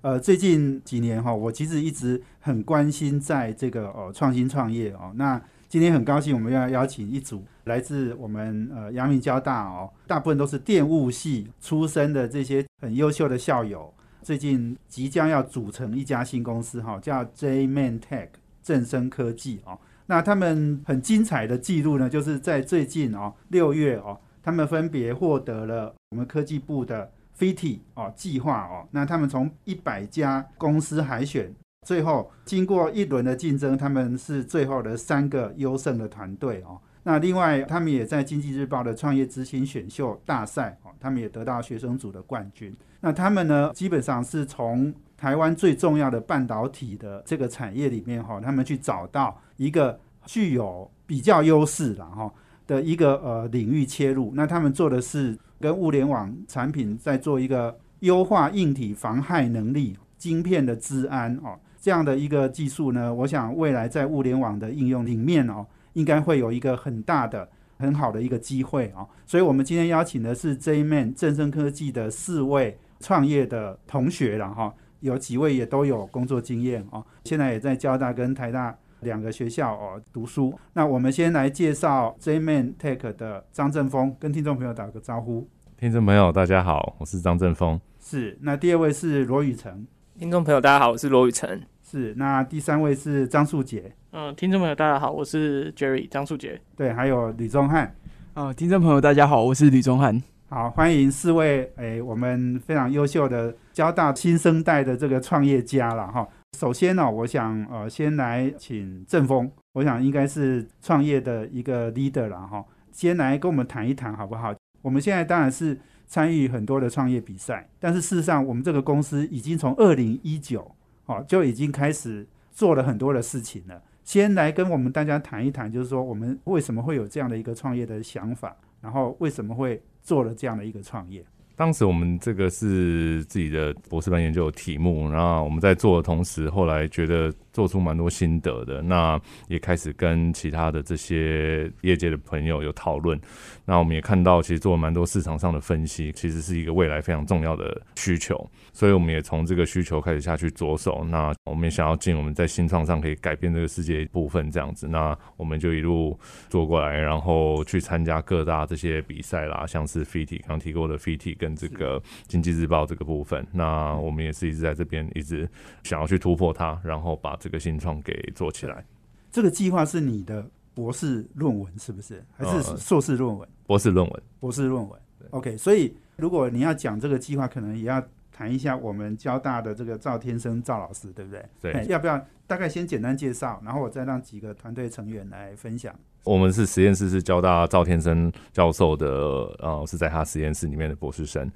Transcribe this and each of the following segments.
呃，最近几年哈，我其实一直很关心在这个呃创新创业哦。那今天很高兴，我们要邀请一组来自我们呃阳明交大哦，大部分都是电务系出身的这些很优秀的校友，最近即将要组成一家新公司哈，叫 J Man Tech 正声科技哦。那他们很精彩的记录呢，就是在最近哦六月哦，他们分别获得了我们科技部的。FIT 哦计划哦，那他们从一百家公司海选，最后经过一轮的竞争，他们是最后的三个优胜的团队哦。那另外，他们也在经济日报的创业之星选秀大赛哦，他们也得到学生组的冠军。那他们呢，基本上是从台湾最重要的半导体的这个产业里面哈，他们去找到一个具有比较优势的哈的一个呃领域切入。那他们做的是。跟物联网产品在做一个优化硬体防害能力、晶片的治安哦，这样的一个技术呢，我想未来在物联网的应用里面哦，应该会有一个很大的、很好的一个机会哦。所以，我们今天邀请的是 J-Man 正声科技的四位创业的同学了哈，有几位也都有工作经验哦，现在也在交大跟台大。两个学校哦读书，那我们先来介绍 J-Man Tech 的张正峰，跟听众朋友打个招呼。听众朋友大家好，我是张正峰。是，那第二位是罗宇成。听众朋友大家好，我是罗宇成。是，那第三位是张树杰。嗯，听众朋友大家好，我是 Jerry 张树杰。对，还有吕宗汉。啊，听众朋友大家好，我是吕宗汉。好，欢迎四位诶，我们非常优秀的交大新生代的这个创业家了哈。首先呢，我想呃，先来请正峰，我想应该是创业的一个 leader 了哈，先来跟我们谈一谈好不好？我们现在当然是参与很多的创业比赛，但是事实上，我们这个公司已经从二零一九哦就已经开始做了很多的事情了。先来跟我们大家谈一谈，就是说我们为什么会有这样的一个创业的想法，然后为什么会做了这样的一个创业。当时我们这个是自己的博士班研究题目，然后我们在做的同时，后来觉得做出蛮多心得的，那也开始跟其他的这些业界的朋友有讨论。那我们也看到，其实做了蛮多市场上的分析，其实是一个未来非常重要的需求。所以我们也从这个需求开始下去着手。那我们也想要尽我们在新创上可以改变这个世界部分这样子。那我们就一路做过来，然后去参加各大这些比赛啦，像是 FIT 刚提过的 FIT 跟这个经济日报这个部分。那我们也是一直在这边一直想要去突破它，然后把这个新创给做起来。这个计划是你的博士论文是不是？还是硕士论文？博士论文。博士论文。OK，所以如果你要讲这个计划，可能也要。谈一下我们交大的这个赵天生赵老师，对不对？对，要不要大概先简单介绍，然后我再让几个团队成员来分享。我们是实验室是交大赵天生教授的，呃，是在他实验室里面的博士生。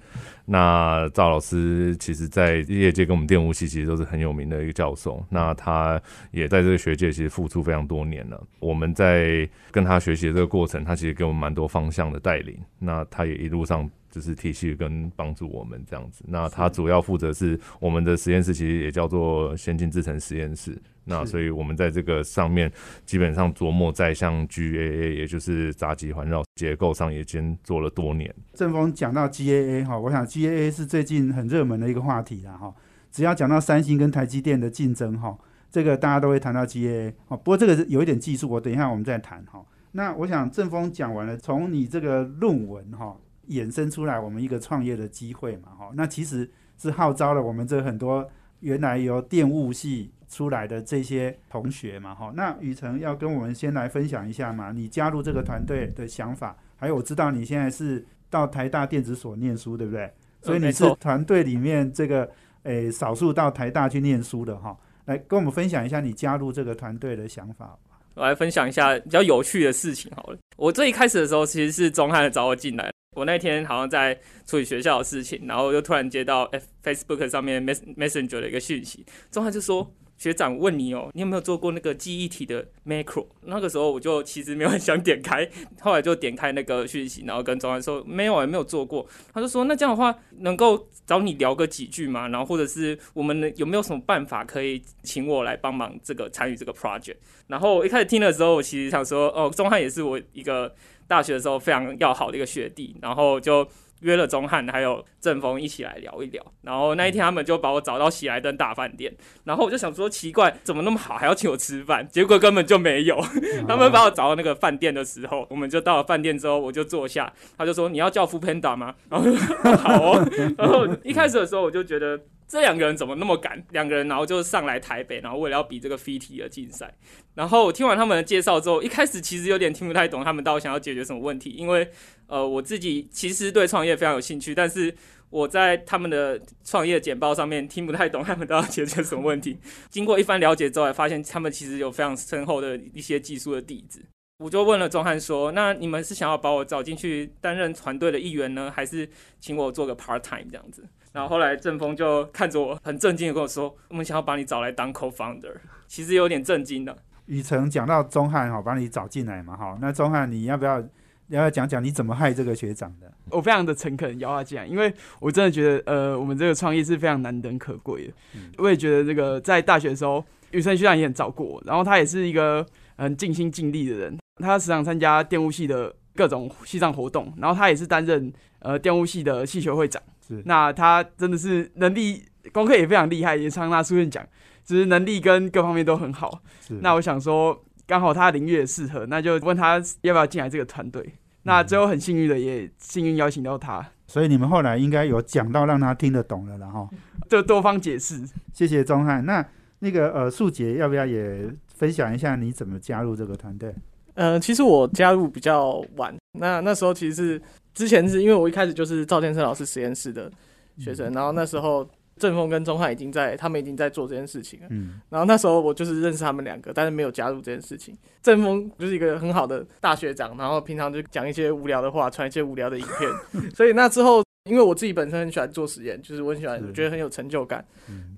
那赵老师其实，在业界跟我们电务系其实都是很有名的一个教授。那他也在这个学界其实付出非常多年了。我们在跟他学习的这个过程，他其实给我们蛮多方向的带领。那他也一路上。就是体系跟帮助我们这样子，那他主要负责是我们的实验室，其实也叫做先进制程实验室。那所以我们在这个上面基本上琢磨在像 GAA，也就是杂极环绕结构上，已经做了多年。正峰讲到 GAA 哈，我想 GAA 是最近很热门的一个话题了哈。只要讲到三星跟台积电的竞争哈，这个大家都会谈到 GAA 哦。不过这个是有一点技术，我等一下我们再谈哈。那我想正峰讲完了，从你这个论文哈。衍生出来我们一个创业的机会嘛，哈，那其实是号召了我们这很多原来由电务系出来的这些同学嘛，哈，那雨辰要跟我们先来分享一下嘛，你加入这个团队的想法，还有我知道你现在是到台大电子所念书，对不对？所以你是团队里面这个诶少数到台大去念书的哈，来跟我们分享一下你加入这个团队的想法。我来分享一下比较有趣的事情好了。我最一开始的时候其实是钟汉找我进来。我那天好像在处理学校的事情，然后又突然接到 F Facebook 上面 Messenger 的一个讯息，钟汉就说学长问你哦，你有没有做过那个记忆体的 macro？那个时候我就其实没有很想点开，后来就点开那个讯息，然后跟钟汉说没有，也没有做过。他就说那这样的话，能够找你聊个几句吗？然后或者是我们有没有什么办法可以请我来帮忙这个参与这个 project？然后我一开始听的时候，我其实想说哦，钟汉也是我一个大学的时候非常要好的一个学弟，然后就。约了钟汉还有郑峰一起来聊一聊，然后那一天他们就把我找到喜来登大饭店，然后我就想说奇怪，怎么那么好还要请我吃饭？结果根本就没有。他们把我找到那个饭店的时候，我们就到了饭店之后，我就坐下，他就说你要叫副 panda 吗？然后好哦。然后一开始的时候我就觉得。这两个人怎么那么敢？两个人，然后就上来台北，然后为了要比这个 FIT 的竞赛。然后听完他们的介绍之后，一开始其实有点听不太懂他们到底想要解决什么问题。因为呃，我自己其实对创业非常有兴趣，但是我在他们的创业简报上面听不太懂他们都要解决什么问题。经过一番了解之后，发现他们其实有非常深厚的一些技术的底子。我就问了钟汉说：“那你们是想要把我找进去担任团队的一员呢，还是请我做个 part time 这样子？”然后后来郑峰就看着我很震惊的跟我说：“我们想要把你找来当 co-founder。”其实有点震惊的。雨辰讲到钟汉哈，把你找进来嘛哈，那钟汉你要不要要不要讲讲你怎么害这个学长的？我非常的诚恳邀他进来，因为我真的觉得呃，我们这个创业是非常难能可贵的。我也觉得这个在大学的时候，雨辰学长也很照顾我，然后他也是一个很尽心尽力的人。他时常参加电务系的各种系上活动，然后他也是担任呃电务系的系学会长。是，那他真的是能力功课也非常厉害，也常拿书院奖，只是能力跟各方面都很好。是，那我想说，刚好他领域也适合，那就问他要不要进来这个团队。那最后很幸运的，也幸运邀请到他。所以你们后来应该有讲到让他听得懂了，然后就多方解释。谢谢钟汉。那那个呃，素杰要不要也分享一下你怎么加入这个团队？呃，其实我加入比较晚，那那时候其实是之前是因为我一开始就是赵天生老师实验室的学生，然后那时候郑峰跟钟汉已经在，他们已经在做这件事情了，嗯，然后那时候我就是认识他们两个，但是没有加入这件事情。郑峰就是一个很好的大学长，然后平常就讲一些无聊的话，传一些无聊的影片，所以那之后，因为我自己本身很喜欢做实验，就是我很喜欢，觉得很有成就感，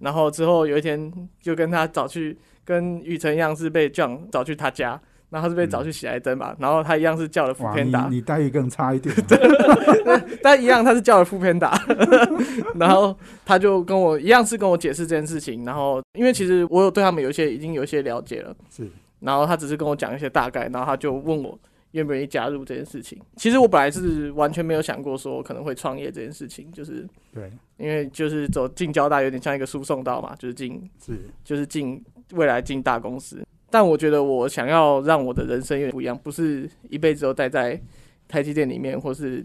然后之后有一天就跟他找去，跟雨辰一样是被 John 找去他家。然后他是被找去喜来登嘛，然后他一样是叫了副片打，你待遇更差一点，但一样他是叫了副片打，然后他就跟我一样是跟我解释这件事情，然后因为其实我有对他们有一些已经有一些了解了，是，然后他只是跟我讲一些大概，然后他就问我愿不愿意加入这件事情。其实我本来是完全没有想过说可能会创业这件事情，就是对，因为就是走进交大有点像一个输送道嘛，就是进是。就是进未来进大公司。但我觉得我想要让我的人生有点不一样，不是一辈子都待在台积电里面，或是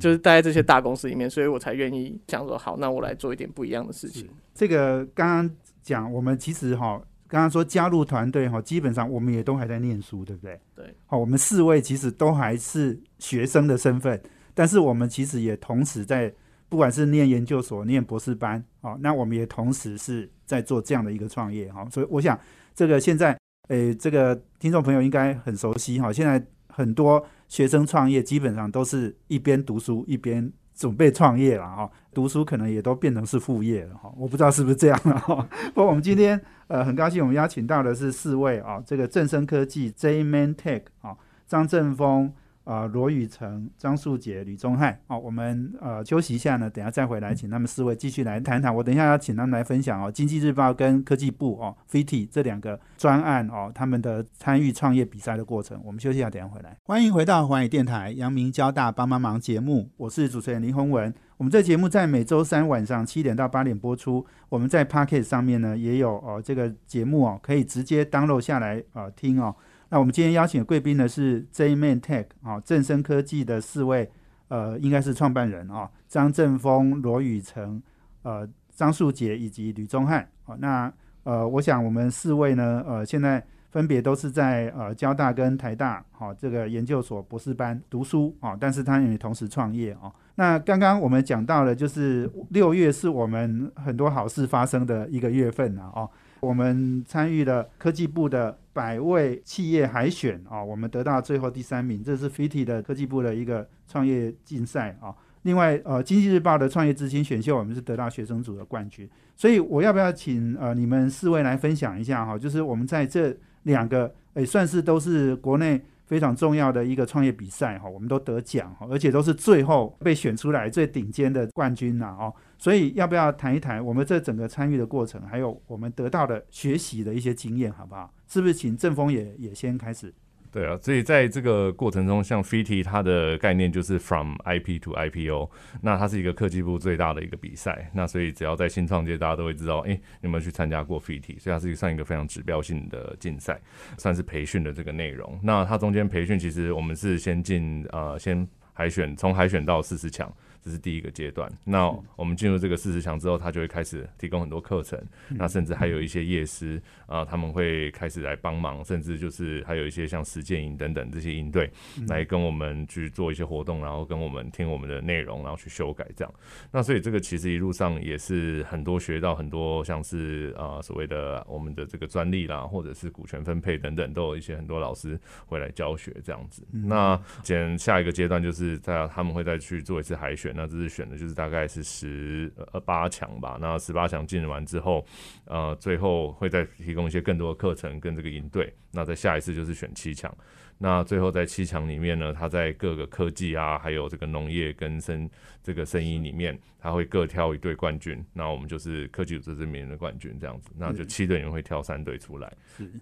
就是待在这些大公司里面，所以我才愿意想说，好，那我来做一点不一样的事情。这个刚刚讲，我们其实哈，刚刚说加入团队哈，基本上我们也都还在念书，对不对？对。好，我们四位其实都还是学生的身份，但是我们其实也同时在，不管是念研究所、念博士班，好，那我们也同时是在做这样的一个创业，哈。所以我想，这个现在。诶，这个听众朋友应该很熟悉哈。现在很多学生创业，基本上都是一边读书一边准备创业了哈。读书可能也都变成是副业了哈。我不知道是不是这样了哈。不过我们今天呃很高兴，我们邀请到的是四位啊，这个正生科技 J Man Tech 啊，张正峰。啊，罗宇成、张素杰、吕宗翰，好，我们呃休息一下呢，等下再回来，请他们四位继续来谈谈。我等一下要请他们来分享哦，经济日报跟科技部哦，FIT 这两个专案哦，他们的参与创业比赛的过程。我们休息一下，等下回来。欢迎回到华语电台阳明交大帮帮忙节目，我是主持人林宏文。我们这节目在每周三晚上七点到八点播出。我们在 Pocket 上面呢也有哦，这个节目哦，可以直接 download 下来啊听哦。那我们今天邀请的贵宾呢是 J Man Tech 啊，正生科技的四位，呃，应该是创办人啊，张正峰、罗宇成、呃，张树杰以及吕宗汉。好，那呃，我想我们四位呢，呃，现在分别都是在呃交大跟台大好这个研究所博士班读书啊，但是他也同时创业啊。那刚刚我们讲到了，就是六月是我们很多好事发生的一个月份啊，哦。我们参与了科技部的百位企业海选啊，我们得到最后第三名，这是 FIT 的科技部的一个创业竞赛啊。另外，呃，经济日报的创业之星选秀，我们是得到学生组的冠军。所以，我要不要请呃你们四位来分享一下哈？就是我们在这两个，诶，算是都是国内非常重要的一个创业比赛哈，我们都得奖哈，而且都是最后被选出来最顶尖的冠军呐哦。所以，要不要谈一谈我们这整个参与的过程，还有我们得到的学习的一些经验，好不好？是不是请正峰也也先开始？对啊，所以在这个过程中，像 FIT 它的概念就是 From IP to IPO，那它是一个科技部最大的一个比赛。那所以只要在新创界，大家都会知道，哎，有没有去参加过 FIT？所以它是算一个非常指标性的竞赛，算是培训的这个内容。那它中间培训，其实我们是先进呃，先海选，从海选到四十强。这是第一个阶段。那我们进入这个四十强之后，他就会开始提供很多课程。那甚至还有一些夜师啊，他们会开始来帮忙，甚至就是还有一些像实践营等等这些营队来跟我们去做一些活动，然后跟我们听我们的内容，然后去修改这样。那所以这个其实一路上也是很多学到很多，像是啊所谓的我们的这个专利啦，或者是股权分配等等，都有一些很多老师会来教学这样子。那简下一个阶段就是在他们会再去做一次海选。那这次选的就是大概是十呃八强吧。那十八强进完之后，呃，最后会再提供一些更多的课程跟这个营队。那在下一次就是选七强。那最后在七强里面呢，他在各个科技啊，还有这个农业跟生这个生意里面，他会各挑一队冠军。那我们就是科技组织这边的冠军这样子。那就七队里面会挑三队出来，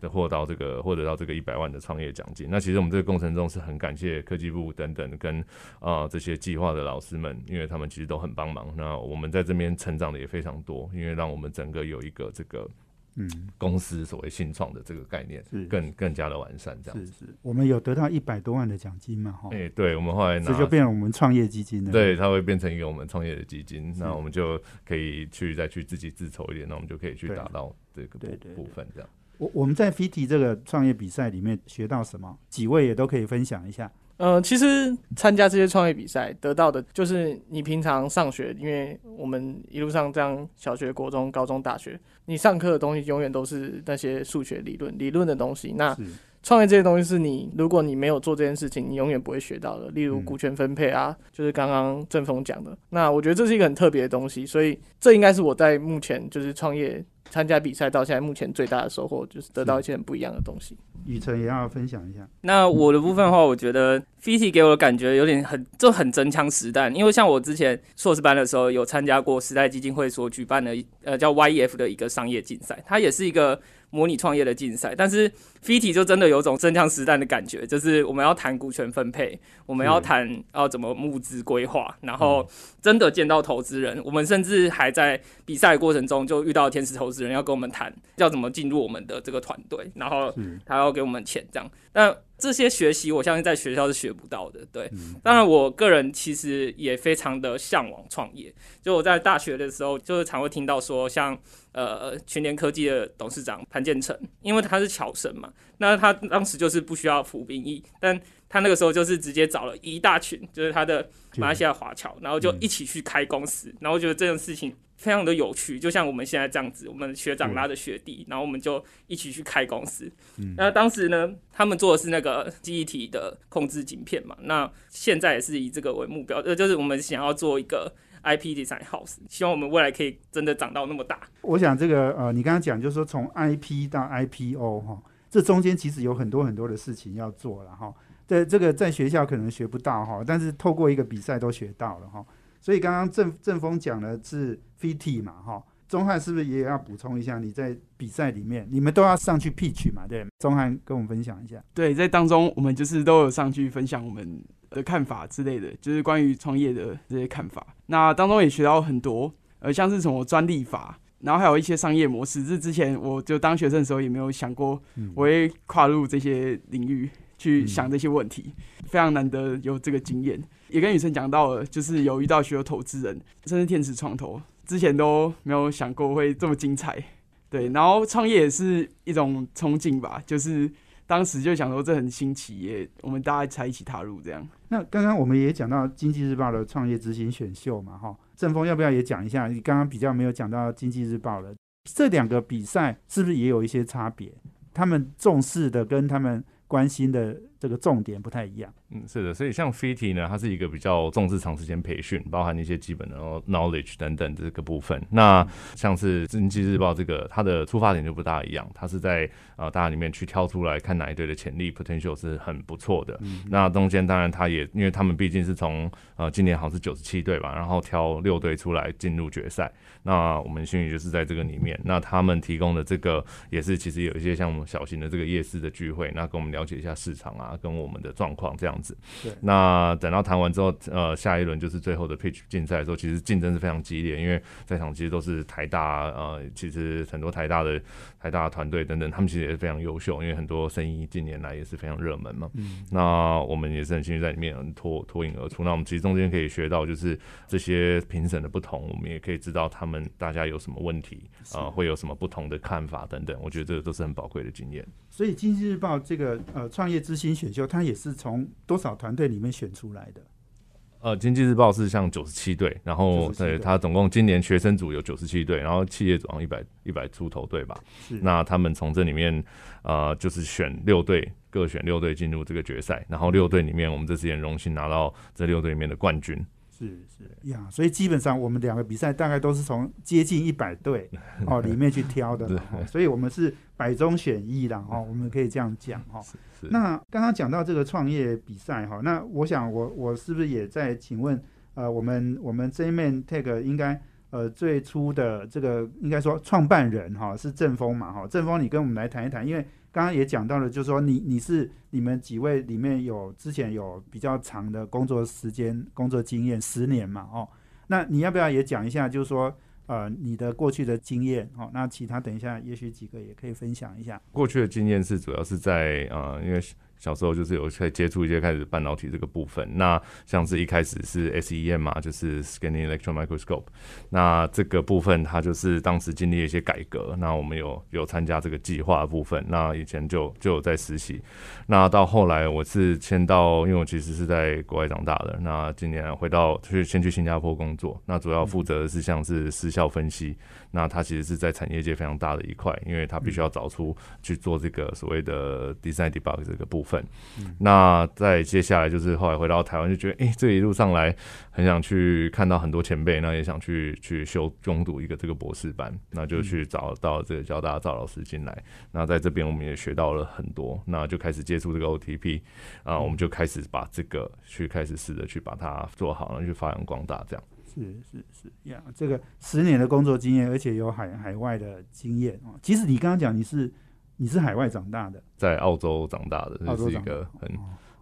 的获到这个获得到这个一百万的创业奖金。那其实我们这个过程中是很感谢科技部等等跟啊这些计划的老师们，因为他们其实都很帮忙。那我们在这边成长的也非常多，因为让我们整个有一个这个。嗯，公司所谓新创的这个概念是更更加的完善，这样是是。我们有得到一百多万的奖金嘛？哈，哎，对，我们后来这就变成我们创业基金了。对，它会变成一个我们创业的基金，那我们就可以去再去自己自筹一点，那我们就可以去达到这个部部分这样。我我们在 FIT 这个创业比赛里面学到什么？几位也都可以分享一下。呃，其实参加这些创业比赛得到的，就是你平常上学，因为我们一路上这样小学、国中、高中、大学，你上课的东西永远都是那些数学理论、理论的东西。那创业这些东西是你，如果你没有做这件事情，你永远不会学到的。例如股权分配啊，就是刚刚正峰讲的。那我觉得这是一个很特别的东西，所以这应该是我在目前就是创业。参加比赛到现在，目前最大的收获就是得到一些很不一样的东西。雨辰也要分享一下。那我的部分的话，我觉得 FIT 给我的感觉有点很，就很真枪实弹。因为像我之前硕士班的时候，有参加过时代基金会所举办的呃叫 YEF 的一个商业竞赛，它也是一个。模拟创业的竞赛，但是 FIT 就真的有种真枪实弹的感觉，就是我们要谈股权分配，我们要谈要怎么募资规划，然后真的见到投资人，我们甚至还在比赛过程中就遇到天使投资人要跟我们谈要怎么进入我们的这个团队，然后他要给我们钱这样，但。这些学习，我相信在学校是学不到的。对，当然，我个人其实也非常的向往创业。就我在大学的时候，就是常会听到说，像呃群联科技的董事长潘建成，因为他是侨生嘛，那他当时就是不需要服兵役，但他那个时候就是直接找了一大群，就是他的马来西亚华侨，然后就一起去开公司，然后我觉得这件事情。非常的有趣，就像我们现在这样子，我们学长拉着学弟，然后我们就一起去开公司。那当时呢，他们做的是那个记忆体的控制晶片嘛。那现在也是以这个为目标，呃，就是我们想要做一个 IP design house，希望我们未来可以真的长到那么大。我想这个呃，你刚刚讲就是说从 IP 到 IPO 哈，这中间其实有很多很多的事情要做了哈。这这个在学校可能学不到哈，但是透过一个比赛都学到了哈。所以刚刚郑郑峰讲的是 FIT 嘛，哈，钟汉是不是也要补充一下？你在比赛里面，你们都要上去 pitch 嘛，对？钟汉跟我们分享一下。对，在当中我们就是都有上去分享我们的看法之类的，就是关于创业的这些看法。那当中也学到很多，呃，像是什么专利法，然后还有一些商业模式，这之前我就当学生的时候也没有想过，我会跨入这些领域去想这些问题，非常难得有这个经验。也跟雨辰讲到了，就是有遇到许多投资人，甚至天使创投，之前都没有想过会这么精彩。对，然后创业也是一种憧憬吧，就是当时就想说这很新奇，耶我们大家才一起踏入这样。那刚刚我们也讲到经济日报的创业执行选秀嘛，哈，正峰要不要也讲一下？你刚刚比较没有讲到经济日报的这两个比赛，是不是也有一些差别？他们重视的跟他们。关心的这个重点不太一样。嗯，是的，所以像 FIT 呢，它是一个比较重视长时间培训，包含一些基本的 knowledge 等等这个部分。那像是《经济日报》这个，它的出发点就不大一样，它是在呃大家里面去挑出来看哪一队的潜力 potential 是很不错的。那中间当然它也，因为他们毕竟是从呃今年好像是九十七队吧，然后挑六队出来进入决赛。那我们幸运就是在这个里面，那他们提供的这个也是其实有一些像我们小型的这个夜市的聚会，那跟我们了解一下市场啊，跟我们的状况这样。子，对。那等到谈完之后，呃，下一轮就是最后的 pitch 竞赛的时候，其实竞争是非常激烈，因为在场其实都是台大，呃，其实很多台大的台大团队等等，他们其实也是非常优秀，因为很多生意近年来也是非常热门嘛。嗯。那我们也是很幸运在里面脱脱颖而出。那我们其实中间可以学到，就是这些评审的不同，我们也可以知道他们大家有什么问题，呃，会有什么不同的看法等等。我觉得这个都是很宝贵的经验。所以《经济日报》这个呃创业之星选秀，它也是从多少团队里面选出来的？呃，《经济日报》是像九十七队，然后对它总共今年学生组有九十七队，然后企业组好像一百一百出头队吧。是。那他们从这里面呃，就是选六队，各选六队进入这个决赛，然后六队里面，我们这次也荣幸拿到这六队里面的冠军。是是呀，所以基本上我们两个比赛大概都是从接近一百队 哦里面去挑的，所以我们是百中选一的哦，我们可以这样讲哈。那刚刚讲到这个创业比赛哈，那我想我我是不是也在请问呃，我们我们 J Man Tag 应该呃最初的这个应该说创办人哈是正风嘛哈，正风你跟我们来谈一谈，因为。刚刚也讲到了，就是说你你是你们几位里面有之前有比较长的工作时间、工作经验十年嘛？哦，那你要不要也讲一下，就是说呃你的过去的经验？哦，那其他等一下也许几个也可以分享一下。过去的经验是主要是在呃，因为。小时候就是有在接触一些开始半导体这个部分，那像是一开始是 SEM 嘛，就是 Scanning Electron Microscope，那这个部分它就是当时经历了一些改革，那我们有有参加这个计划部分，那以前就就有在实习，那到后来我是迁到，因为我其实是在国外长大的，那今年回到去先去新加坡工作，那主要负责的是像是失效分析，那它其实是在产业界非常大的一块，因为它必须要找出去做这个所谓的 Design Debug 这个部分。分，那再接下来就是后来回到台湾，就觉得哎，这一路上来很想去看到很多前辈，那也想去去修攻读一个这个博士班，那就去找到这个交大赵老师进来。那在这边我们也学到了很多，那就开始接触这个 OTP 啊，我们就开始把这个去开始试着去把它做好，然后去发扬光大。这样是是是呀，这个十年的工作经验，而且有海海外的经验啊。其实你刚刚讲你是。你是海外长大的，在澳洲长大的，这是一个很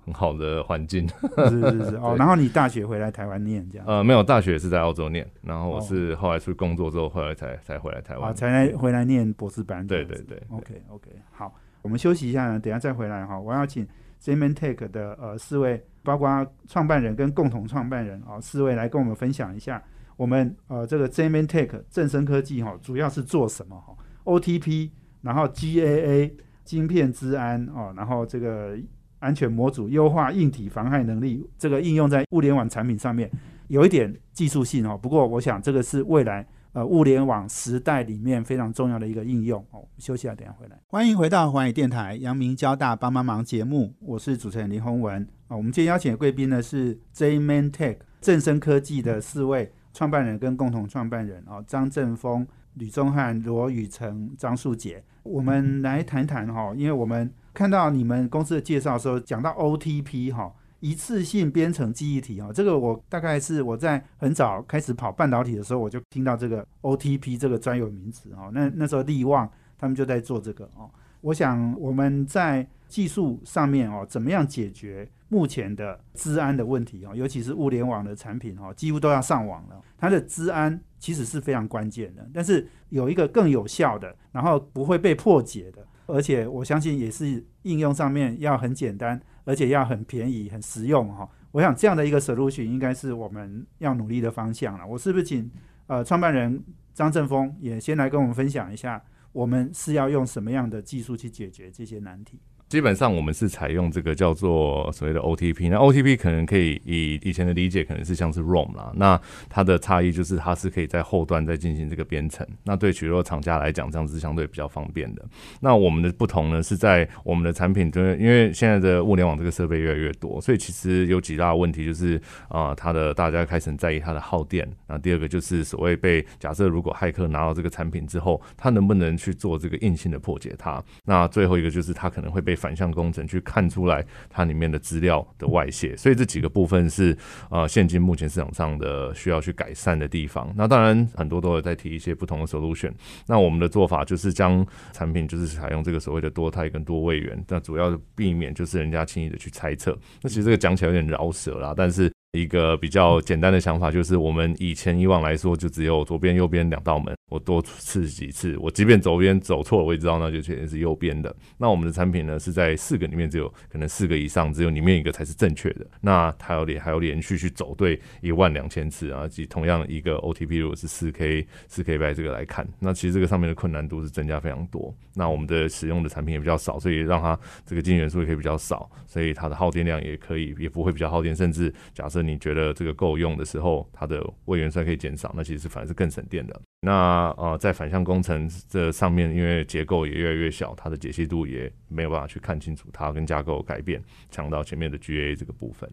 很好的环境。是是是哦，然后你大学回来台湾念这样？呃，没有，大学是在澳洲念，然后我是后来出去工作之后，后来才才回来台湾，才来回来念博士班。对对对，OK OK，好，我们休息一下呢，等下再回来哈。我要请 Zeman Tech 的呃四位，包括创办人跟共同创办人啊四位来跟我们分享一下，我们呃这个 Zeman Tech 正生科技哈，主要是做什么哈？OTP。然后 GAA 晶片治安哦，然后这个安全模组优化硬体防害能力，这个应用在物联网产品上面有一点技术性哦。不过我想这个是未来呃物联网时代里面非常重要的一个应用哦。休息下，等下回来。欢迎回到环宇电台阳明交大帮帮忙节目，我是主持人林宏文啊。我们今天邀请的贵宾呢是 Jman Tech 正生科技的四位创办人跟共同创办人哦，张正峰。吕宗汉、罗宇成、张树杰，我们来谈谈哈，因为我们看到你们公司的介绍的时候，讲到 OTP 哈，一次性编程记忆体哈，这个我大概是我在很早开始跑半导体的时候，我就听到这个 OTP 这个专有名词哦，那那时候力旺他们就在做这个哦，我想我们在技术上面哦，怎么样解决？目前的治安的问题哦，尤其是物联网的产品哦，几乎都要上网了。它的治安其实是非常关键的，但是有一个更有效的，然后不会被破解的，而且我相信也是应用上面要很简单，而且要很便宜、很实用哈。我想这样的一个 solution 应该是我们要努力的方向了。我是不是请呃创办人张正峰也先来跟我们分享一下？我们是要用什么样的技术去解决这些难题？基本上我们是采用这个叫做所谓的 OTP，那 OTP 可能可以以以前的理解可能是像是 ROM 啦，那它的差异就是它是可以在后端再进行这个编程，那对许多厂家来讲这样是相对比较方便的。那我们的不同呢是在我们的产品，就是因为现在的物联网这个设备越来越多，所以其实有几大问题就是啊，它的大家开始在意它的耗电，那第二个就是所谓被假设如果骇客拿到这个产品之后，他能不能去做这个硬性的破解它？那最后一个就是它可能会被反向工程去看出来它里面的资料的外泄，所以这几个部分是呃现今目前市场上的需要去改善的地方。那当然很多都有在提一些不同的 solution。那我们的做法就是将产品就是采用这个所谓的多肽跟多位元，那主要避免就是人家轻易的去猜测。那其实这个讲起来有点饶舌啦，但是。一个比较简单的想法就是，我们以前以往来说，就只有左边、右边两道门。我多试几次，我即便左边走错了，我也知道那就确实是右边的。那我们的产品呢，是在四个里面只有可能四个以上，只有里面一个才是正确的。那它有连还有连续去走对一万两千次啊，及同样一个 OTP 如果是四 K 四 K 百这个来看，那其实这个上面的困难度是增加非常多。那我们的使用的产品也比较少，所以让它这个晶元素也可以比较少，所以它的耗电量也可以也不会比较耗电，甚至假设你觉得这个够用的时候，它的位元算可以减少，那其实反而是更省电的。那呃，在反向工程这上面，因为结构也越来越小，它的解析度也没有办法去看清楚它跟架构改变，强到前面的 GA 这个部分。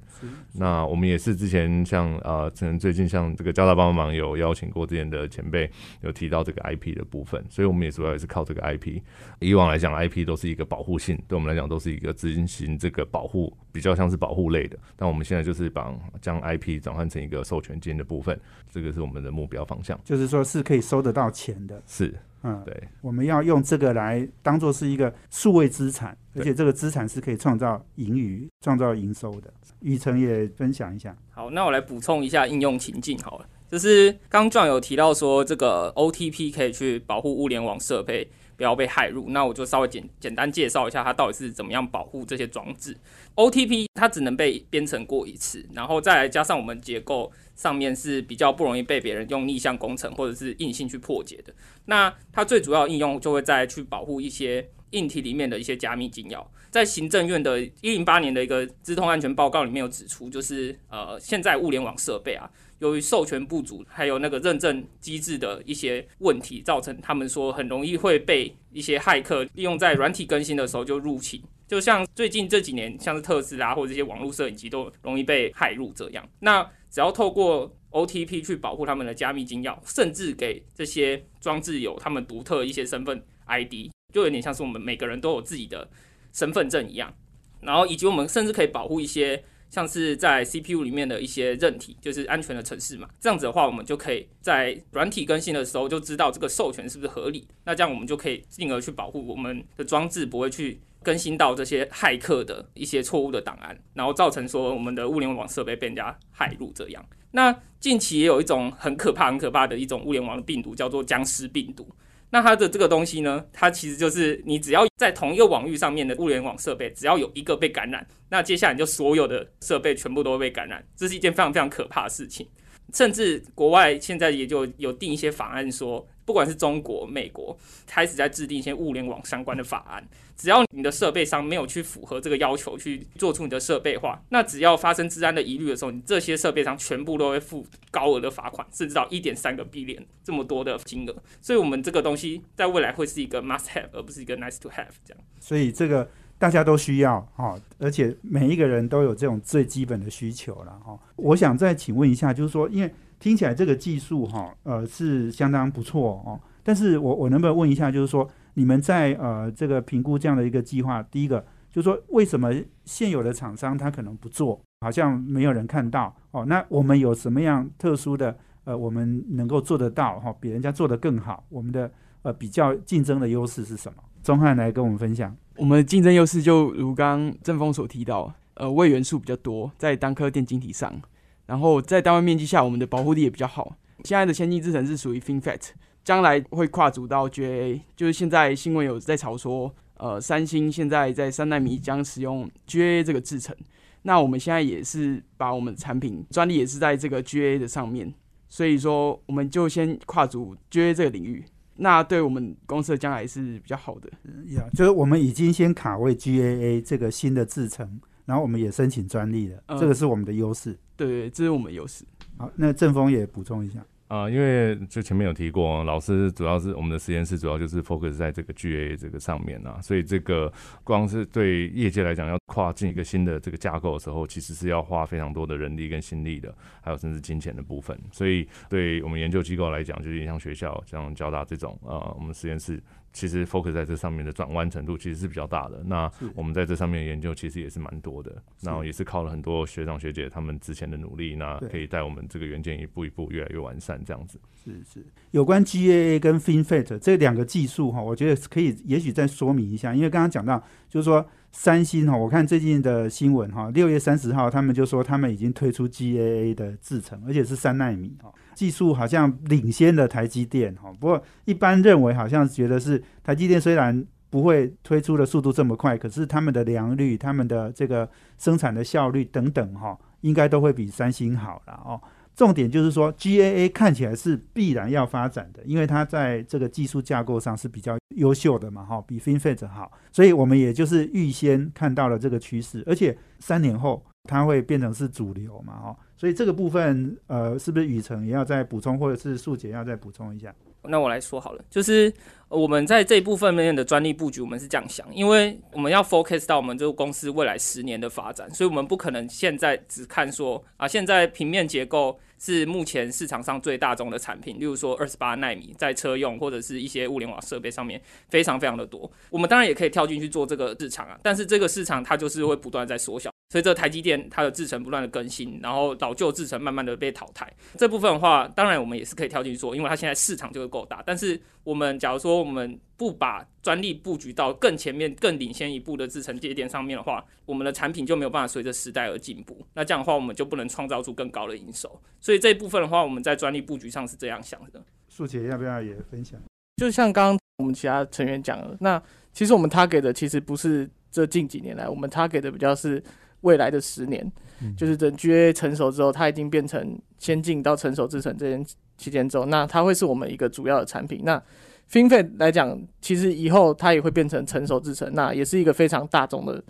那我们也是之前像呃，可能最近像这个交大帮忙有邀请过之前的前辈有提到这个 IP 的部分，所以我们也主要也是靠这个 IP。以往来讲，IP 都是一个保护性，对我们来讲都是一个执行这个保护，比较像是保护类的。但我们现在就是把将 IP 转换成一个授权金的部分，这个是我们的目标方向。就是说是可以收得到钱的，是，嗯，对，我们要用这个来当做是一个数位资产，而且这个资产是可以创造盈余、创造营收的。雨辰也分享一下。好，那我来补充一下应用情境好了，就是刚壮有提到说这个 OTP 可以去保护物联网设备不要被害入，那我就稍微简简单介绍一下它到底是怎么样保护这些装置。OTP 它只能被编程过一次，然后再来加上我们结构。上面是比较不容易被别人用逆向工程或者是硬性去破解的。那它最主要应用就会在去保护一些硬体里面的一些加密金钥。在行政院的一零八年的一个资通安全报告里面有指出，就是呃现在物联网设备啊，由于授权不足，还有那个认证机制的一些问题，造成他们说很容易会被一些骇客利用在软体更新的时候就入侵。就像最近这几年，像是特斯拉或者这些网络摄影机都容易被害入这样。那只要透过 OTP 去保护他们的加密金钥，甚至给这些装置有他们独特一些身份 ID，就有点像是我们每个人都有自己的身份证一样。然后以及我们甚至可以保护一些像是在 CPU 里面的一些韧体，就是安全的城市嘛。这样子的话，我们就可以在软体更新的时候就知道这个授权是不是合理。那这样我们就可以进而去保护我们的装置不会去。更新到这些骇客的一些错误的档案，然后造成说我们的物联网设备被人家骇入这样。那近期也有一种很可怕、很可怕的一种物联网的病毒，叫做僵尸病毒。那它的这个东西呢，它其实就是你只要在同一个网域上面的物联网设备，只要有一个被感染，那接下来就所有的设备全部都会被感染。这是一件非常非常可怕的事情。甚至国外现在也就有定一些法案说。不管是中国、美国，开始在制定一些物联网相关的法案。只要你的设备商没有去符合这个要求，去做出你的设备化，那只要发生治安的疑虑的时候，你这些设备商全部都会付高额的罚款，甚至到一点三个 B 连这么多的金额。所以，我们这个东西在未来会是一个 must have，而不是一个 nice to have 这样。所以，这个大家都需要哈，而且每一个人都有这种最基本的需求了哈。我想再请问一下，就是说，因为听起来这个技术哈，呃，是相当不错哦。但是我我能不能问一下，就是说，你们在呃这个评估这样的一个计划，第一个就是说，为什么现有的厂商他可能不做，好像没有人看到哦？那我们有什么样特殊的呃，我们能够做得到哈，比人家做得更好？我们的呃比较竞争的优势是什么？钟汉来跟我们分享。我们的竞争优势就如刚正峰所提到，呃，位元素比较多，在单颗电晶体上。然后在单位面积下，我们的保护力也比较好。现在的先进制程是属于 FinFET，将来会跨组到 GA，。就是现在新闻有在炒说，呃，三星现在在三纳米将使用 GA 这个制程。那我们现在也是把我们的产品专利也是在这个 GA 的上面，所以说我们就先跨组 GA 这个领域。那对我们公司的将来是比较好的。呀，就是我们已经先卡位 GAA 这个新的制程，然后我们也申请专利了，嗯这个是我们的优势。对对，这是我们优势。好，那正峰也补充一下。啊、因为就前面有提过，老师主要是我们的实验室主要就是 focus 在这个 GA 这个上面啊，所以这个光是对业界来讲，要跨进一个新的这个架构的时候，其实是要花非常多的人力跟心力的，还有甚至金钱的部分。所以对我们研究机构来讲，就是像学校像交大这种，啊，我们实验室其实 focus 在这上面的转弯程度其实是比较大的。那我们在这上面的研究其实也是蛮多的，然后也是靠了很多学长学姐他们之前的努力，那可以带我们这个元件一步一步越来越完善这样子。是是，有关 GAA 跟 FinFET 这两个技术哈，我觉得可以，也许再说明一下，因为刚刚讲到，就是说三星哈，我看最近的新闻哈，六月三十号他们就说他们已经推出 GAA 的制程，而且是三纳米哈，技术好像领先了台积电哈。不过一般认为好像觉得是台积电虽然不会推出的速度这么快，可是他们的良率、他们的这个生产的效率等等哈，应该都会比三星好了哦。重点就是说，GAA 看起来是必然要发展的，因为它在这个技术架构上是比较优秀的嘛，哈，比 FinFET 好，所以我们也就是预先看到了这个趋势，而且三年后它会变成是主流嘛，哈，所以这个部分呃，是不是雨辰也要再补充，或者是素姐要再补充一下？那我来说好了，就是我们在这一部分面的专利布局，我们是这样想，因为我们要 focus 到我们这个公司未来十年的发展，所以我们不可能现在只看说啊，现在平面结构是目前市场上最大众的产品，例如说二十八纳米在车用或者是一些物联网设备上面非常非常的多，我们当然也可以跳进去做这个市场啊，但是这个市场它就是会不断在缩小。随着台积电它的制程不断的更新，然后老旧制程慢慢的被淘汰，这部分的话，当然我们也是可以跳进去做，因为它现在市场就是够大。但是我们假如说我们不把专利布局到更前面、更领先一步的制程节点上面的话，我们的产品就没有办法随着时代而进步。那这样的话，我们就不能创造出更高的营收。所以这一部分的话，我们在专利布局上是这样想的。素姐要不要也分享？就像刚刚我们其他成员讲的，那其实我们 target 的其实不是这近几年来，我们 target 的比较是未来的十年，嗯就是等 GA 成熟之后，它已经变成先进到成熟制程这件期间之后，那它会是我们一个主要的产品。那 FinFET 来讲，其实以后它也会变成成熟制程，那也是一个非常大众的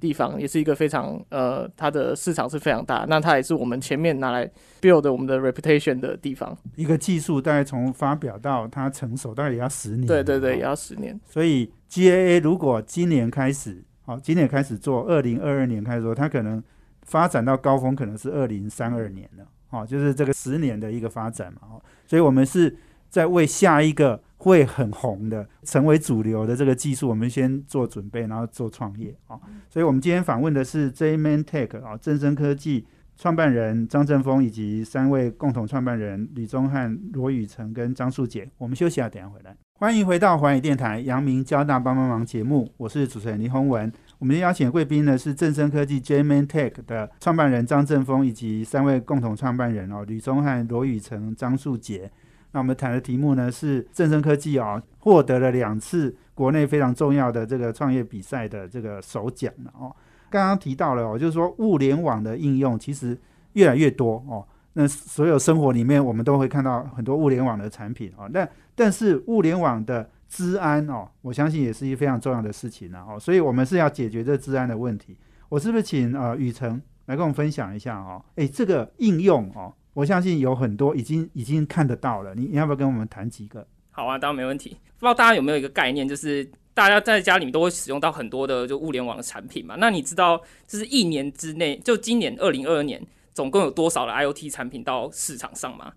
地方，也是一个非常呃，它的市场是非常大。那它也是我们前面拿来 build 我们的 reputation 的地方。一个技术大概从发表到它成熟，大概也要十年。对对对，哦也要十年。所以 GAA 如果今年开始，好，今年开始做，二零二二年开始做，它可能发展到高峰可能是二零三二年了，哦，就是这个十年的一个发展嘛，哦，所以我们是在为下一个会很红的、成为主流的这个技术，我们先做准备，然后做创业啊、哦。所以我们今天访问的是 J-Man Tech 啊、哦，正生科技创办人张正峰以及三位共同创办人李宗汉、罗宇成跟张素姐。我们休息下，等一下回来。欢迎回到环宇电台阳明交大帮帮忙节目，我是主持人林宏文。我们邀请贵宾呢是正声科技 J-Man Tech 的创办人张正峰以及三位共同创办人哦，吕宗汉、罗宇成、张树杰。那我们谈的题目呢是正声科技哦，获得了两次国内非常重要的这个创业比赛的这个首奖哦。刚刚提到了哦，就是说物联网的应用其实越来越多哦。那所有生活里面，我们都会看到很多物联网的产品哦。那但是物联网的治安哦，我相信也是一非常重要的事情了哦。所以我们是要解决这治安的问题。我是不是请呃雨辰来跟我们分享一下哦？诶，这个应用哦，我相信有很多已经已经看得到了。你你要不要跟我们谈几个？好啊，当然没问题。不知道大家有没有一个概念，就是大家在家里面都会使用到很多的就物联网的产品嘛？那你知道，就是一年之内，就今年二零二二年，总共有多少的 IoT 产品到市场上吗？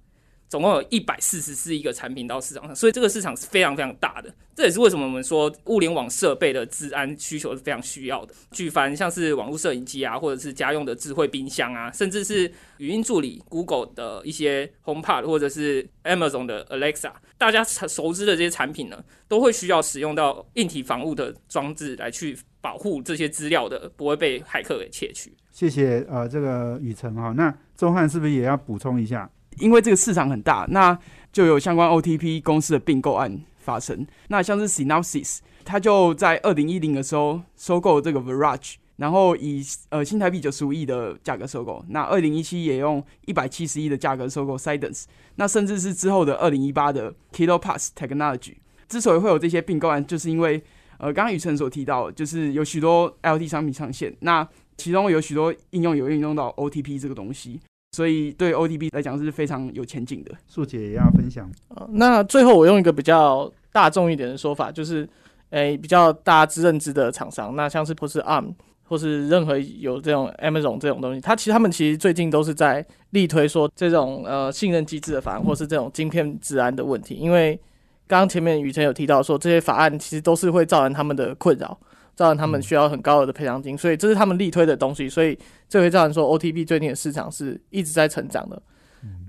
总共有一百四十四亿个产品到市场上，所以这个市场是非常非常大的。这也是为什么我们说物联网设备的治安需求是非常需要的。举凡像是网络摄影机啊，或者是家用的智慧冰箱啊，甚至是语音助理 Google 的一些 HomePod 或者是 Amazon 的 Alexa，大家熟知的这些产品呢，都会需要使用到硬体防护的装置来去保护这些资料的，不会被骇客给窃取。谢谢呃，这个雨辰哈，那钟汉是不是也要补充一下？因为这个市场很大，那就有相关 OTP 公司的并购案发生。那像是 Synopsys，它就在二零一零的时候收购这个 Verage，然后以呃新台币九十五亿的价格收购。那二零一七也用一百七十亿的价格收购 Sidence，那甚至是之后的二零一八的 Kilo Pass Technology。之所以会有这些并购案，就是因为呃刚刚雨辰所提到，就是有许多 LT 商品上线，那其中有许多应用有运用到 OTP 这个东西，所以对 ODB 来讲是非常有前景的。素姐也要分享。呃那最后我用一个比较大众一点的说法，就是，诶、比较大家知认知的厂商，那像是或是 ARM 或是任何有这种 Amazon 这种东西，它其实他们其实最近都是在力推说这种呃信任机制的法案，或是这种晶片治安的问题，因为刚刚前面雨辰有提到说这些法案其实都是会造成他们的困扰。造成他们需要很高额的赔偿金，所以这是他们力推的东西，所以这会造成说 OTB 最近的市场是一直在成长的，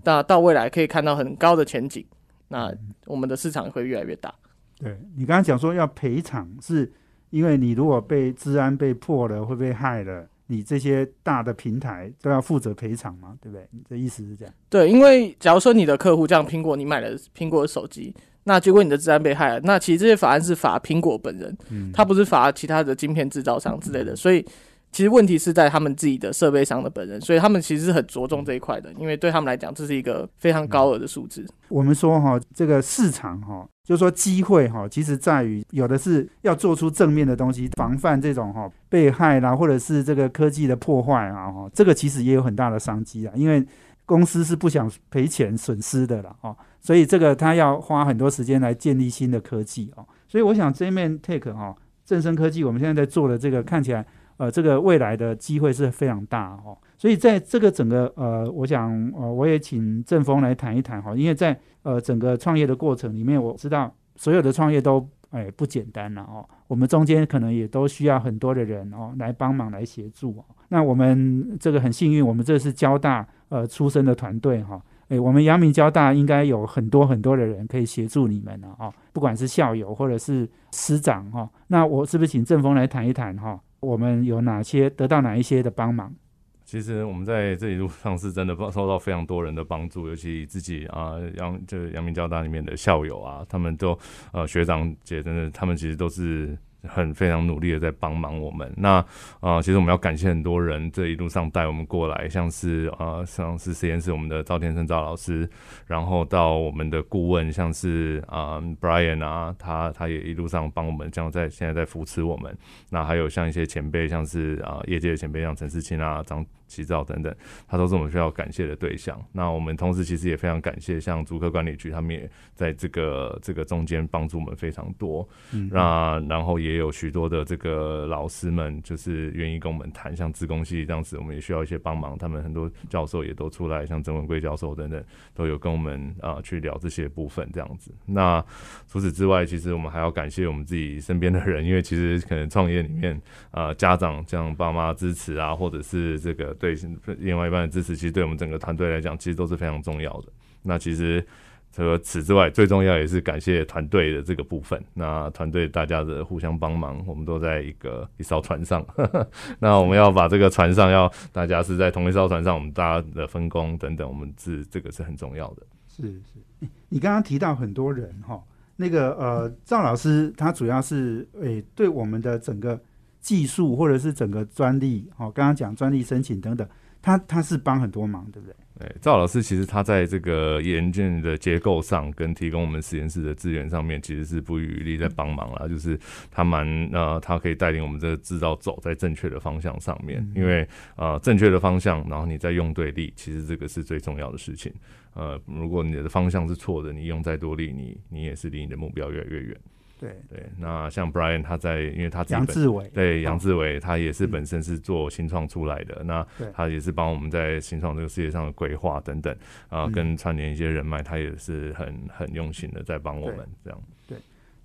那到未来可以看到很高的前景，那我们的市场会越来越大。对你刚刚讲说要赔偿，是因为你如果被治安被破了，会被害了，你这些大的平台都要负责赔偿嘛，对不对？你的意思是这样？对，因为假如说你的客户这样苹果，你买了苹果的手机，那结果你的治安被害了，那其实这些法案是罚苹果本人，嗯，它不是罚其他的晶片制造商之类的，所以其实问题是在他们自己的设备商的本人，所以他们其实是很着重这一块的，因为对他们来讲，这是一个非常高额的数字。我们说哈，这个市场哈，就是说机会哈，其实在于有的是要做出正面的东西，防范这种哈被害啦，或者是这个科技的破坏啊哈，这个其实也有很大的商机啊，因为公司是不想赔钱损失的了哦，所以这个他要花很多时间来建立新的科技哦，所以我想这面 Take 哈正生科技我们现在在做的这个看起来呃这个未来的机会是非常大哦，所以在这个整个呃，我想呃我也请郑峰来谈一谈哈，因为在呃整个创业的过程里面，我知道所有的创业都哎不简单了哦，我们中间可能也都需要很多的人哦来帮忙来协助哦。那我们这个很幸运，我们这是交大呃出身的团队哈。诶，我们阳明交大应该有很多很多的人可以协助你们了哦，不管是校友或者是师长哈、那我是不是请郑峰来谈一谈哈、我们有哪些得到哪一些的帮忙？其实我们在这一路上是真的受到非常多人的帮助，尤其自己啊，阳就是阳明交大里面的校友啊，他们都呃学长姐真的，他们其实都是。很非常努力的在帮忙我们。那啊，其实我们要感谢很多人这一路上带我们过来，像是啊，像是实验室我们的赵天生赵老师，然后到我们的顾问，像是啊、Brian 啊，他他也一路上帮我们，这样在现在在扶持我们。那还有像一些前辈，像是啊、业界的前辈，像陈世清啊、张齐照等等，他都是我们需要感谢的对象。那我们同时其实也非常感谢像竹科管理局，他们也在这个这个中间帮助我们非常多。嗯，那然后也有许多的这个老师们，就是愿意跟我们谈，像自工系这样子，我们也需要一些帮忙。他们很多教授也都出来，像曾文贵教授等等，都有跟我们啊、去聊这些部分这样子。那除此之外，其实我们还要感谢我们自己身边的人，因为其实可能创业里面，啊家长这样爸妈支持啊，或者是这个对另外一半的支持，其实对我们整个团队来讲，其实都是非常重要的。那其实。除了此之外，最重要也是感谢团队的这个部分。那团队大家的互相帮忙，我们都在一个一艘船上。那我们要把这个船上要大家是在同一艘船上，我们大家的分工等等，我们是这个是很重要的。是是，你刚刚提到很多人哈，那个呃，赵老师他主要是诶、对我们的整个技术或者是整个专利，哦，刚刚讲专利申请等等，他他是帮很多忙，对不对？对，赵老师其实他在这个研究的结构上，跟提供我们实验室的资源上面，其实是不遗余力在帮忙啦。就是他蛮呃，他可以带领我们这个制造走在正确的方向上面，因为呃正确的方向，然后你再用对力，其实这个是最重要的事情。呃，如果你的方向是错的，你用再多力，你你也是离你的目标越来越远。对，对，那像 Brian 他在，因为他自己杨志伟，对，杨哦志伟他也是本身是做新创出来的，那他也是帮我们在新创这个世界上的规划等等啊、嗯。跟串联一些人脉，他也是很很用心的在帮我们这样。对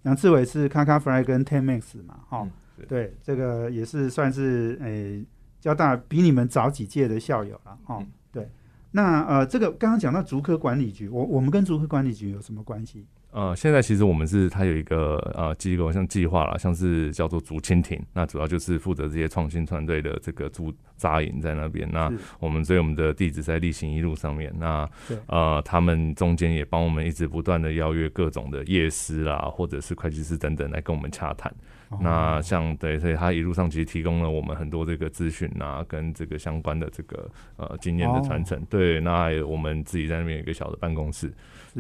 杨志伟是卡卡 Fly 跟 Tenmax 嘛，哈、嗯对，这个也是算是诶、交大比你们早几届的校友了，哈、嗯。对。那呃，这个刚刚讲到竹科管理局，我我们跟竹科管理局有什么关系？呃，现在其实我们是它有一个呃机构，像计划啦，像是叫做竹蜻蜓，那主要就是负责这些创新团队的这个驻扎营在那边。那我们所以我们的地址在例行一路上面。那呃，他们中间也帮我们一直不断的邀约各种的业师啦，或者是会计师等等来跟我们洽谈。哦那像对，所以他一路上其实提供了我们很多这个资讯啊，跟这个相关的这个呃经验的传承。对，那我们自己在那边有一个小的办公室，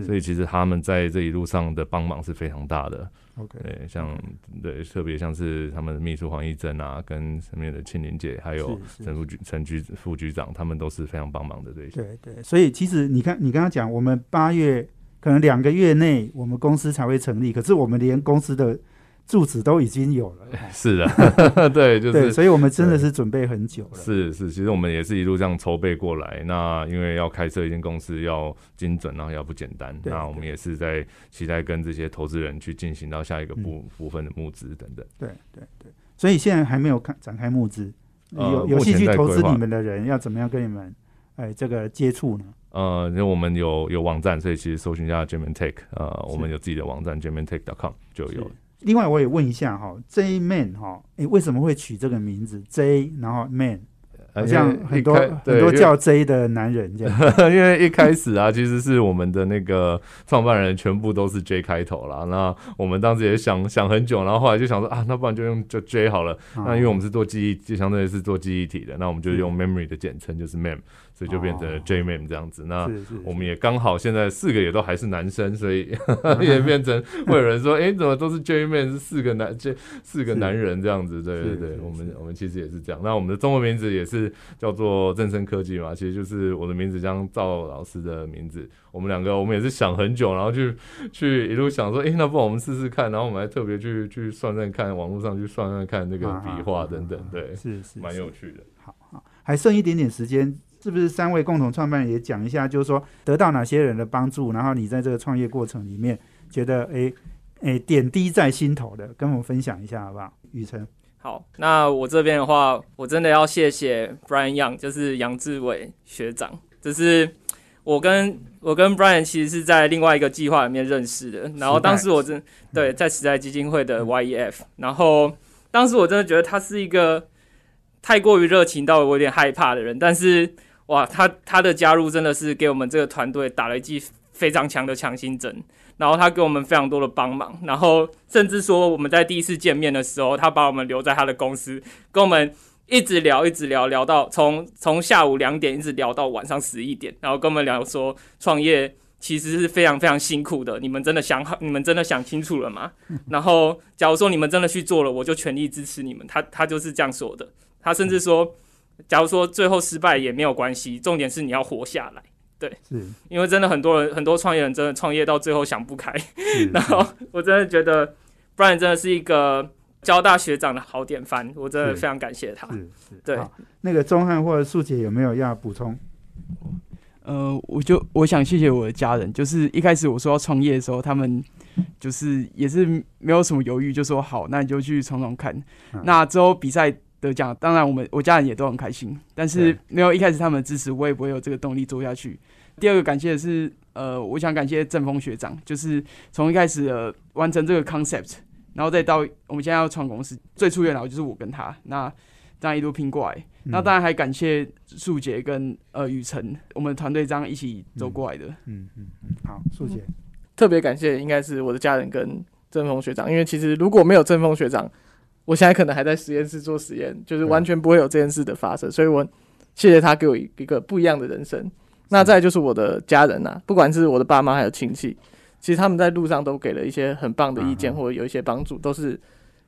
所以其实他们在这一路上的帮忙是非常大的。OK，对，像对特别像是他们的秘书黄义珍啊，跟身边的庆玲姐，还有陈副局陈局副局长，他们都是非常帮忙的对象。对对，所以其实你看，你刚刚讲，我们八月可能两个月内，我们公司才会成立，可是我们连公司的住址都已经有了。是的，对，就对，是所以我们真的是准备很久了。是是，其实我们也是一路这样筹备过来。那因为要开设一间公司，要精准，然后要不简单。那我们也是在期待跟这些投资人去进行到下一个嗯部、部分的募资等等。对对对，所以现在还没有看展开募资，呃有有兴趣投资你们的人要怎么样跟你们哎这个接触呢？呃，因为我们有有网站，所以其实搜寻一下 German Tech，呃，我们有自己的网站 GermanTech.com 就有是。另外，我也问一下哈，J Man 哈，哎，为什么会取这个名字 J，然后 Man，好像很多很多叫 J 的男人这样。因为一开始啊，其实是我们的那个创办人全部都是 J 开头啦。那我们当时也想想很久，然后后来就想说啊，那不然就用就 J 好了。那因为我们是做记忆，就相当于是做记忆体的，那我们就用 memory 的简称就是 mem，所以就变成了哦 J mem 这样子。那我们也刚好现在四个也都还是男生，所以 也变成会有人说，哎、怎么都是 J man 是四个男这四个男人这样子？对对是对是，我们我们其实也是这样。那我们的中文名字也是叫做正声科技嘛，其实就是我的名字将赵老师的名字。我们两个我们也是想很久，然后去去一路想说，哎、那不然我们试试看，然后我们还特别去去算算看，网络上去算算看那个笔画等等，对，是是蛮有趣的。好好，还剩一点点时间，是不是三位共同创办人也讲一下，就是说得到哪些人的帮助，然后你在这个创业过程里面觉得诶诶点滴在心头的，跟我们分享一下好不好？雨辰，好，那我这边的话，我真的要谢谢 Brian Young，就是杨志伟学长，就是我跟我跟 Brian 其实是在另外一个计划里面认识的，然后当时我真对在时代基金会的 YEF，然后当时我真的觉得他是一个太过于热情到我有点害怕的人，但是哇，他他的加入真的是给我们这个团队打了一剂非常强的强心针。然后他给我们非常多的帮忙，然后甚至说我们在第一次见面的时候，他把我们留在他的公司，跟我们一直聊，一直聊，聊到从从下午两点一直聊到晚上十一点，然后跟我们聊说创业其实是非常非常辛苦的，你们真的想好，你们真的想清楚了吗？然后假如说你们真的去做了，我就全力支持你们。他他就是这样说的，他甚至说，假如说最后失败也没有关系，重点是你要活下来。对是因为真的很多人，很多创业人真的创业到最后想不开，然后我真的觉得 Brian 真的是一个交大学长的好典范，我真的非常感谢他。是是，对那个钟汉或者素姐有没有要补充？呃，我就我想谢谢我的家人，就是一开始我说要创业的时候，他们就是也是没有什么犹豫，就说好，那你就去闯闯看。嗯那之后比赛得奖，当然我们我家人也都很开心，但是没有一开始他们的支持，我也不会有这个动力做下去。第二个感谢的是，呃，我想感谢正峰学长，就是从一开始呃完成这个 concept，然后再到我们现在要创公司，最初元老就是我跟他，那这样一路拼过来。那当然还感谢素杰跟呃雨辰，我们团队这样一起走过来的。嗯嗯嗯，好，素姐，特别感谢应该是我的家人跟正峰学长，因为其实如果没有正峰学长，我现在可能还在实验室做实验，就是完全不会有这件事的发生，所以我谢谢他给我一一个不一样的人生。那再就是我的家人呐、啊不管是我的爸妈还有亲戚，其实他们在路上都给了一些很棒的意见，嗯或者有一些帮助，都是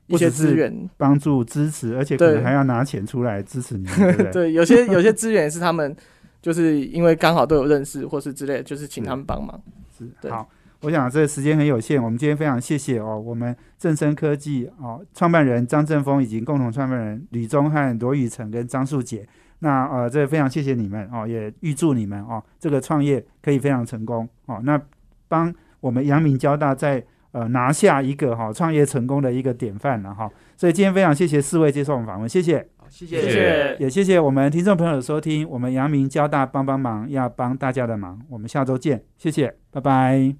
一些资源。帮助支持，而且可能对还要拿钱出来支持你，对 对？有些有些资源是他们就是因为刚好都有认识或是之类的，就是请他们帮忙。是对好，我想这个时间很有限，我们今天非常谢谢哦，我们正生科技哦创办人张正峰以及共同创办人吕宗汉、罗宇成跟张素杰。那呃，这非常谢谢你们哦，也预祝你们哦，这个创业可以非常成功哦。那帮我们阳明交大在呃拿下一个哈、创业成功的一个典范了哈、所以今天非常谢谢四位接受我们访问，谢谢。谢谢谢谢。也谢谢我们听众朋友的收听，我们阳明交大帮帮忙要帮大家的忙，我们下周见，谢谢，拜拜。